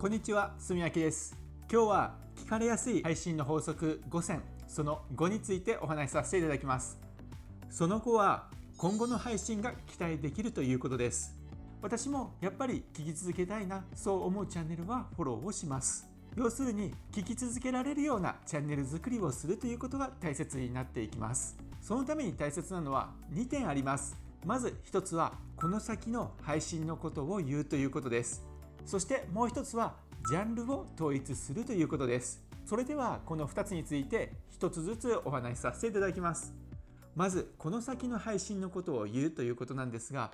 こんにちは、すみやきです。今日は聞かれやすい配信の法則5選。その5についてお話しさせていただきます。その後は今後の配信が期待できるということです。私もやっぱり聞き続けたいなそう思うチャンネルはフォローをします。要するに聞き続けられるようなチャンネル作りをするということが大切になっていきます。そのために大切なのは2点あります。まず1つはこの先の配信のことを言うということです。そしてもう1つはジャンルを統一するということです。それではこの2つについて1つずつお話しさせていただきます。まずこの先の配信のことを言うということなんですが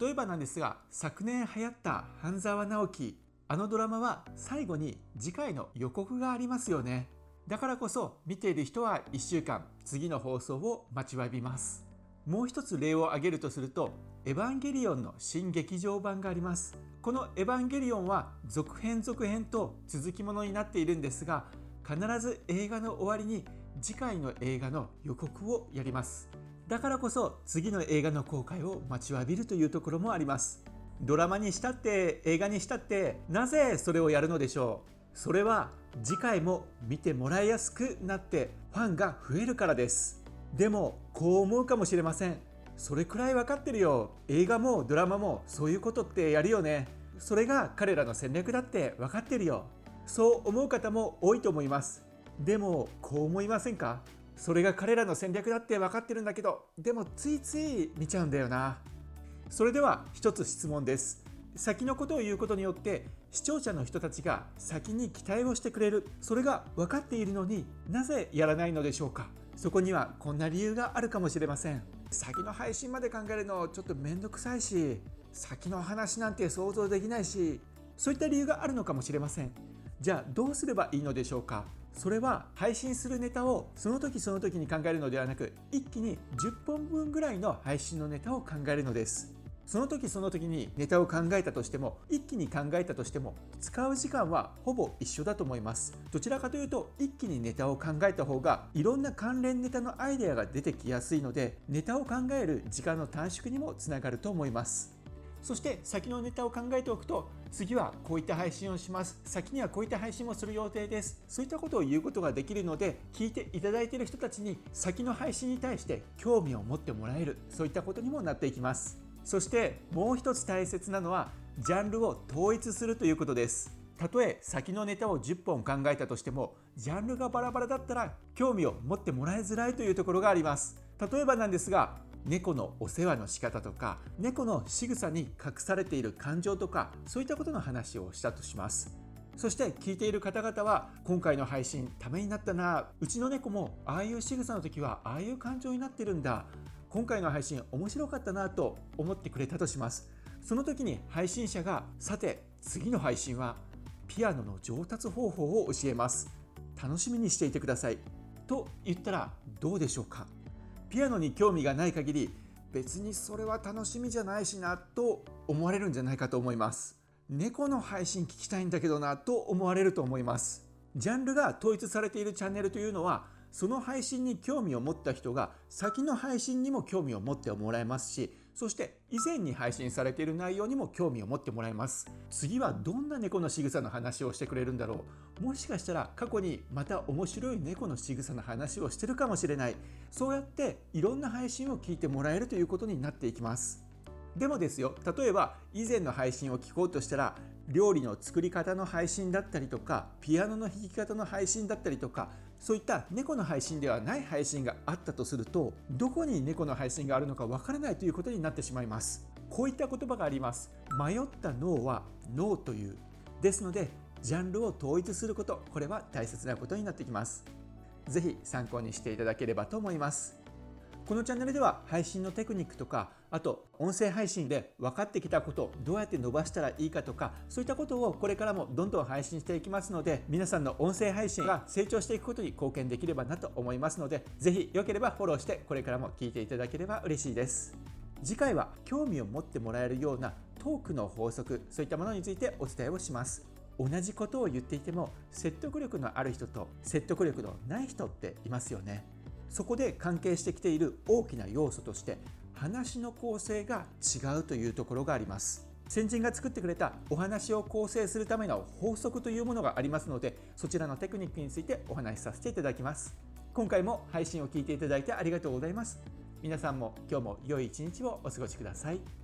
例えばなんですが昨年流行った半沢直樹あのドラマは最後に次回の予告がありますよね。だからこそ見ている人は1週間次の放送を待ちわびます。もう一つ例を挙げるとするとエヴァンゲリオンの新劇場版があります。このエヴァンゲリオンは続編続編と続きものになっているんですが必ず映画の終わりに次回の映画の予告をやります。だからこそ次の映画の公開を待ちわびるというところもあります。ドラマにしたって映画にしたってなぜそれをやるのでしょう？それは次回も見てもらいやすくなってファンが増えるからです。でもこう思うかもしれません。それくらい分かってるよ。映画もドラマもそういうことってやるよね。それが彼らの戦略だって分かってるよ。そう思う方も多いと思います。でもこう思いませんか？それが彼らの戦略だって分かってるんだけどでもついつい見ちゃうんだよな。それでは一つ質問です。先のことを言うことによって視聴者の人たちが先に期待をしてくれる。それが分かっているのになぜやらないのでしょうか？そこにはこんな理由があるかもしれません。先の配信まで考えるのちょっと面倒くさいし先の話なんて想像できないしそういった理由があるのかもしれません。じゃあどうすればいいのでしょうか？それは配信するネタをその時その時に考えるのではなく一気に10本分ぐらいの配信のネタを考えるのです。その時その時にネタを考えたとしても一気に考えたとしても使う時間はほぼ一緒だと思います。どちらかというと一気にネタを考えた方がいろんな関連ネタのアイデアが出てきやすいのでネタを考える時間の短縮にもつながると思います。そして先のネタを考えておくと次はこういった配信をします。先にはこういった配信もする予定です。そういったことを言うことができるので聞いていただいている人たちに先の配信に対して興味を持ってもらえる。そういったことにもなっていきます。そしてもう一つ大切なのはジャンルを統一するということです。たとえ先のネタを10本考えたとしてもジャンルがバラバラだったら興味を持ってもらいづらいというところがあります。例えばなんですが猫のお世話の仕方とか猫の仕草に隠されている感情とかそういったことの話をしたとします。そして聞いている方々は今回の配信ためになったなうちの猫もああいう仕草の時はああいう感情になってるんだ今回の配信面白かったなと思ってくれたとします。その時に配信者がさて次の配信はピアノの上達方法を教えます。楽しみにしていてください。と言ったらどうでしょうか。ピアノに興味がない限り別にそれは楽しみじゃないしなと思われるんじゃないかと思います。猫の配信聞きたいんだけどなと思われると思います。ジャンルが統一されているチャンネルというのはその配信に興味を持った人が先の配信にも興味を持ってもらえますしそして以前に配信されている内容にも興味を持ってもらえます。次はどんな猫の仕草の話をしてくれるんだろう。もしかしたら過去にまた面白い猫の仕草の話をしてるかもしれない。そうやっていろんな配信を聞いてもらえるということになっていきます。でもですよ例えば以前の配信を聞こうとしたら料理の作り方の配信だったりとかピアノの弾き方の配信だったりとかそういった猫の配信ではない配信があったとするとどこに猫の配信があるのかわからないということになってしまいます。こういった言葉があります。迷った脳は脳という。ですのでジャンルを統一すること。これは大切なことになってきます。是非参考にしていただければと思います。このチャンネルでは配信のテクニックとかあと音声配信で分かってきたことどうやって伸ばしたらいいかとかそういったことをこれからもどんどん配信していきますので皆さんの音声配信が成長していくことに貢献できればなと思いますので是非良ければフォローしてこれからも聞いていただければ嬉しいです。次回は興味を持ってもらえるようなトークの法則そういったものについてお伝えをします。同じことを言っていても説得力のある人と説得力のない人っていますよね。そこで関係してきている大きな要素として話の構成が違うというところがあります。先人が作ってくれたお話を構成するための法則というものがありますのでそちらのテクニックについてお話しさせていただきます。今回も配信を聞いていただいてありがとうございます。皆さんも今日も良い一日をお過ごしください。